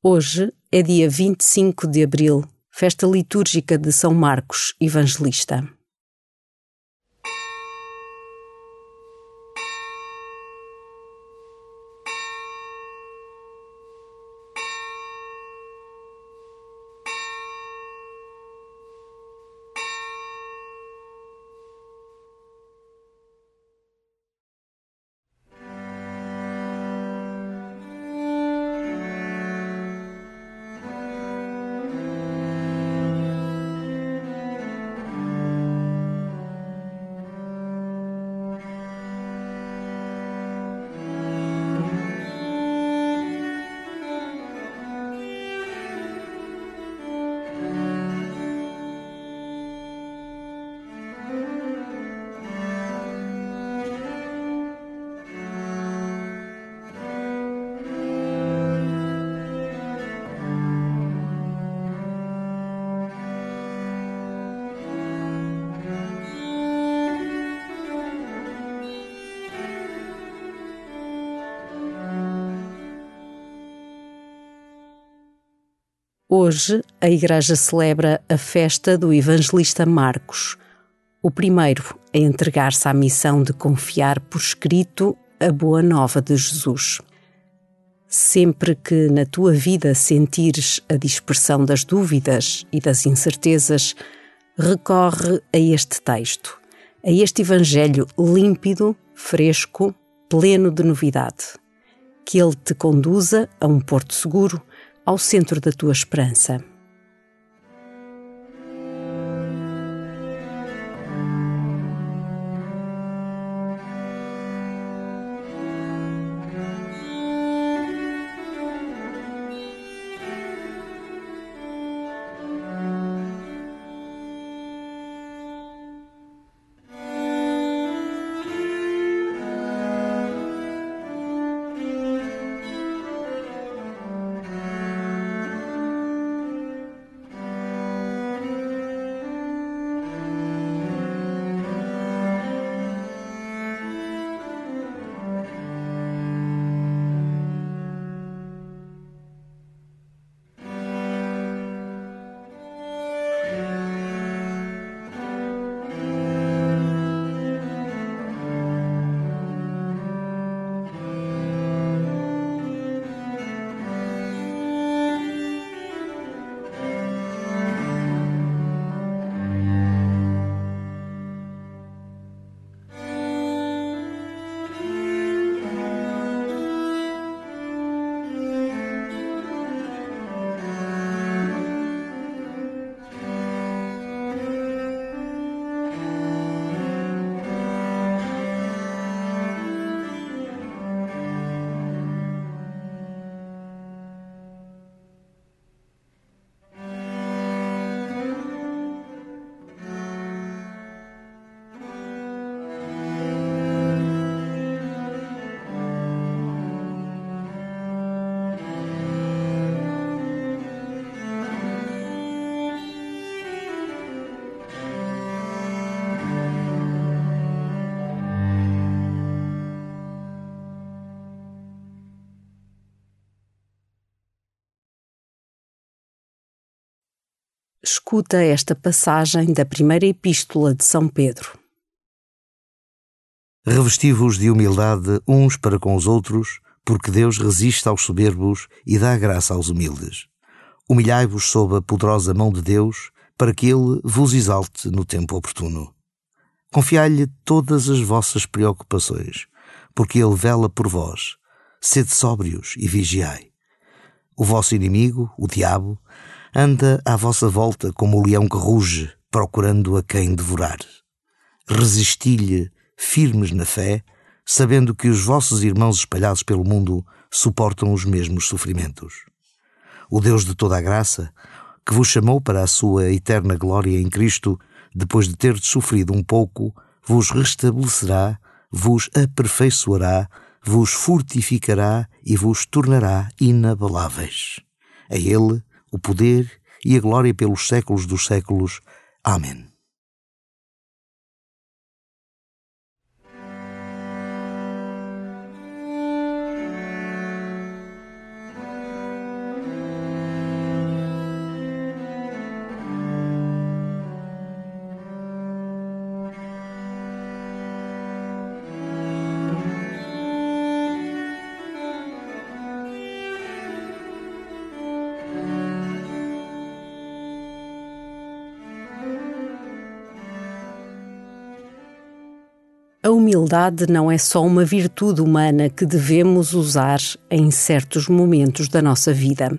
Hoje é dia 25 de abril, festa litúrgica de São Marcos Evangelista. Hoje, a Igreja celebra a festa do evangelista Marcos, o primeiro a entregar-se à missão de confiar por escrito a boa nova de Jesus. Sempre que na tua vida sentires a dispersão das dúvidas e das incertezas, recorre a este texto, a este Evangelho límpido, fresco, pleno de novidade. Que ele te conduza a um porto seguro ao centro da tua esperança. Escuta esta passagem da primeira epístola de São Pedro. Revesti-vos de humildade uns para com os outros, porque Deus resiste aos soberbos e dá graça aos humildes. Humilhai-vos sob a poderosa mão de Deus, para que Ele vos exalte no tempo oportuno. Confiai-lhe todas as vossas preocupações, porque Ele vela por vós. Sede sóbrios e vigiai. O vosso inimigo, o diabo, anda à vossa volta como o leão que ruge, procurando a quem devorar. Resisti-lhe, firmes na fé, sabendo que os vossos irmãos espalhados pelo mundo suportam os mesmos sofrimentos. O Deus de toda a graça, que vos chamou para a sua eterna glória em Cristo, depois de terdes sofrido um pouco, vos restabelecerá, vos aperfeiçoará, vos fortificará e vos tornará inabaláveis. A Ele o poder e a glória pelos séculos dos séculos. Amém. A humildade não é só uma virtude humana que devemos usar em certos momentos da nossa vida.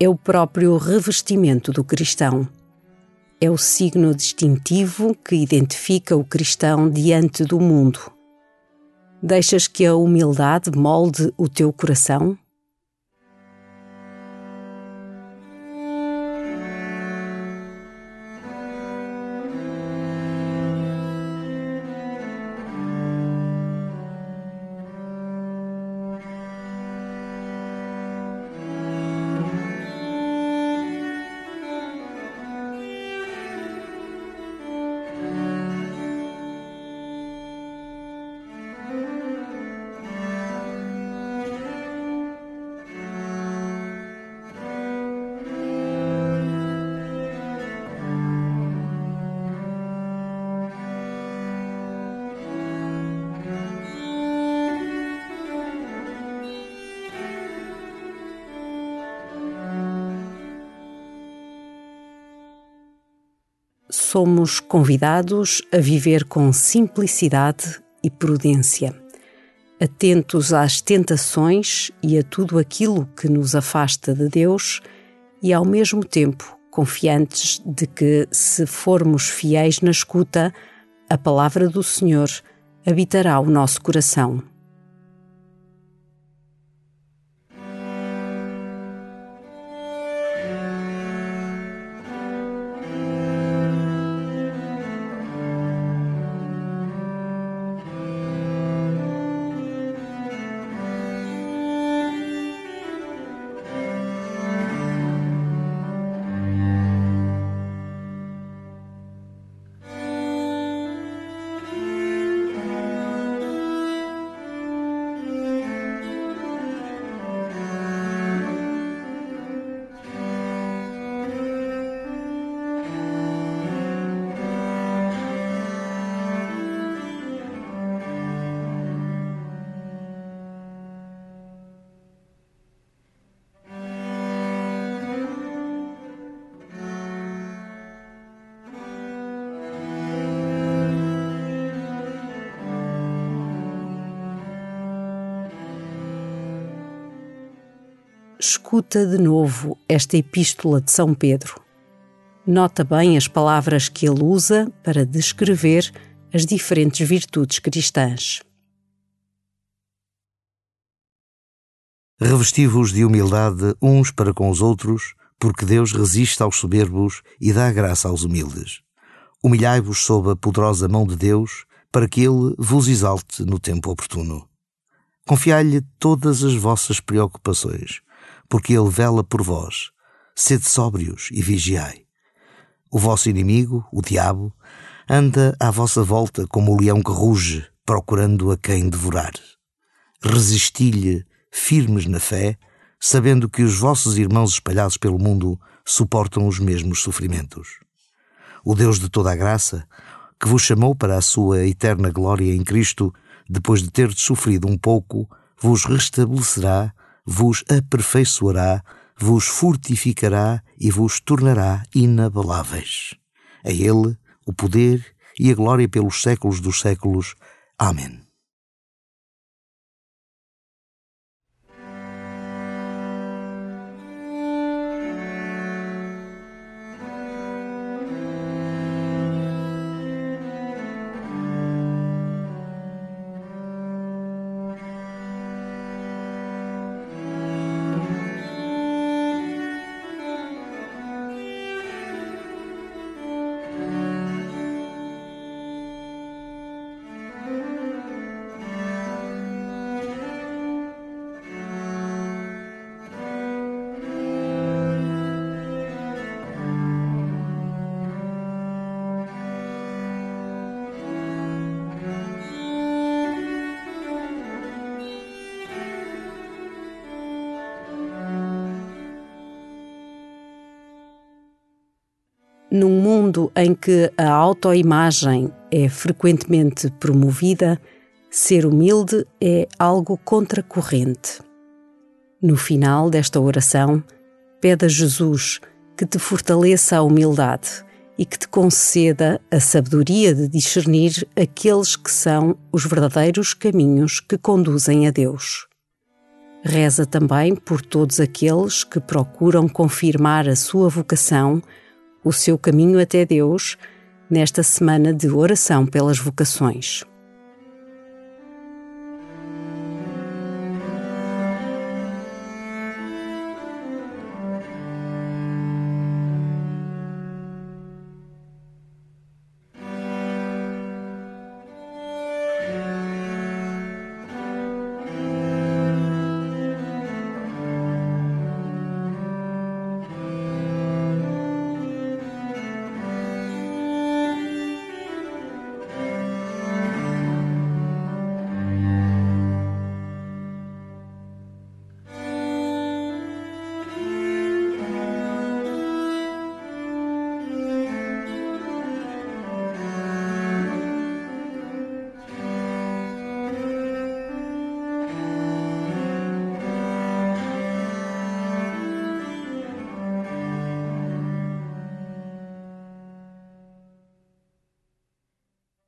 É o próprio revestimento do cristão. É o signo distintivo que identifica o cristão diante do mundo. Deixas que a humildade molde o teu coração? Somos convidados a viver com simplicidade e prudência, atentos às tentações e a tudo aquilo que nos afasta de Deus e, ao mesmo tempo, confiantes de que, se formos fiéis na escuta, a palavra do Senhor habitará o nosso coração. Escuta de novo esta epístola de São Pedro. Nota bem as palavras que ele usa para descrever as diferentes virtudes cristãs. Revesti-vos de humildade uns para com os outros, porque Deus resiste aos soberbos e dá graça aos humildes. Humilhai-vos sob a poderosa mão de Deus, para que Ele vos exalte no tempo oportuno. Confiai-lhe todas as vossas preocupações, porque ele vela por vós. Sede sóbrios e vigiai. O vosso inimigo, o diabo, anda à vossa volta como o leão que ruge, procurando a quem devorar. Resisti-lhe, firmes na fé, sabendo que os vossos irmãos espalhados pelo mundo suportam os mesmos sofrimentos. O Deus de toda a graça, que vos chamou para a sua eterna glória em Cristo, depois de terdes sofrido um pouco, vos restabelecerá vos aperfeiçoará, vos fortificará e vos tornará inabaláveis. A Ele o poder e a glória pelos séculos dos séculos. Amém. Num mundo em que a autoimagem é frequentemente promovida, ser humilde é algo contracorrente. No final desta oração, pede a Jesus que te fortaleça a humildade e que te conceda a sabedoria de discernir aqueles que são os verdadeiros caminhos que conduzem a Deus. Reza também por todos aqueles que procuram confirmar a sua vocação, o seu caminho até Deus, nesta semana de oração pelas vocações.